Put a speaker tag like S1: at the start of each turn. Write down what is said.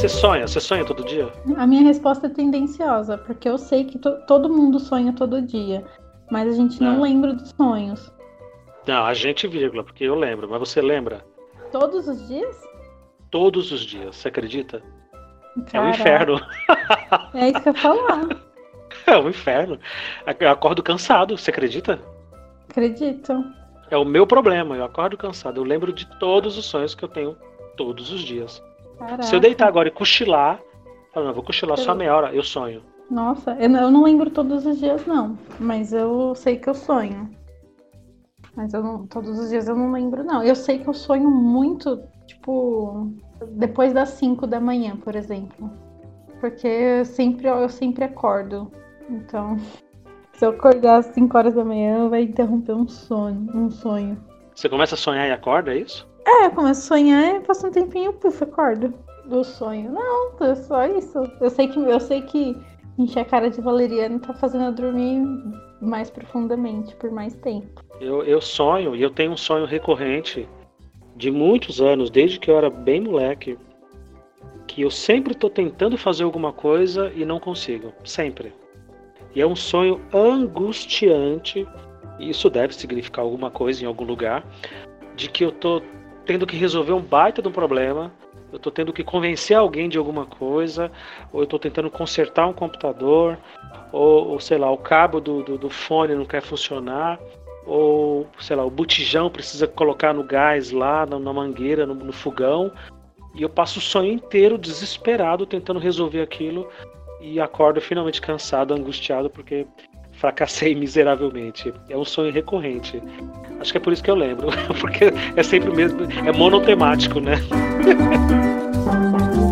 S1: Você sonha? Você sonha todo dia?
S2: A minha resposta é tendenciosa, porque eu sei que to todo mundo sonha todo dia, mas a gente não é. lembra dos sonhos.
S1: Não, a gente, vírgula, porque eu lembro, mas você lembra?
S2: Todos os dias?
S1: Todos os dias, você acredita? É um inferno.
S2: É isso que eu falar.
S1: É um inferno. Eu acordo cansado, você acredita?
S2: Acredito.
S1: É o meu problema, eu acordo cansado. Eu lembro de todos os sonhos que eu tenho todos os dias. Caraca. Se eu deitar agora e cochilar, eu não, vou cochilar só meia hora, eu sonho.
S2: Nossa, eu não lembro todos os dias, não. Mas eu sei que eu sonho. Mas eu não, todos os dias eu não lembro, não. Eu sei que eu sonho muito, tipo, depois das 5 da manhã, por exemplo. Porque eu sempre, eu sempre acordo. Então, se eu acordar às 5 horas da manhã, vai interromper um sonho, um sonho.
S1: Você começa a sonhar e acorda, é isso?
S2: É, eu começo a sonhar e passa um tempinho, puf, acordo do sonho. Não, é só isso. Eu sei que eu sei que encher a cara de valeriano tá fazendo eu dormir mais profundamente, por mais tempo.
S1: Eu, eu sonho, e eu tenho um sonho recorrente de muitos anos, desde que eu era bem moleque, que eu sempre estou tentando fazer alguma coisa e não consigo. Sempre. E é um sonho angustiante, isso deve significar alguma coisa em algum lugar, de que eu estou tendo que resolver um baita de um problema, eu estou tendo que convencer alguém de alguma coisa, ou eu estou tentando consertar um computador, ou, ou sei lá, o cabo do, do, do, fone não quer funcionar, ou sei lá, o botijão precisa colocar no gás lá, na, na mangueira, no, no fogão, e eu passo o sonho inteiro desesperado tentando resolver aquilo e acordo finalmente cansado, angustiado, porque fracassei miseravelmente. É um sonho recorrente. Acho que é por isso que eu lembro, porque é sempre o mesmo, é monotemático, né?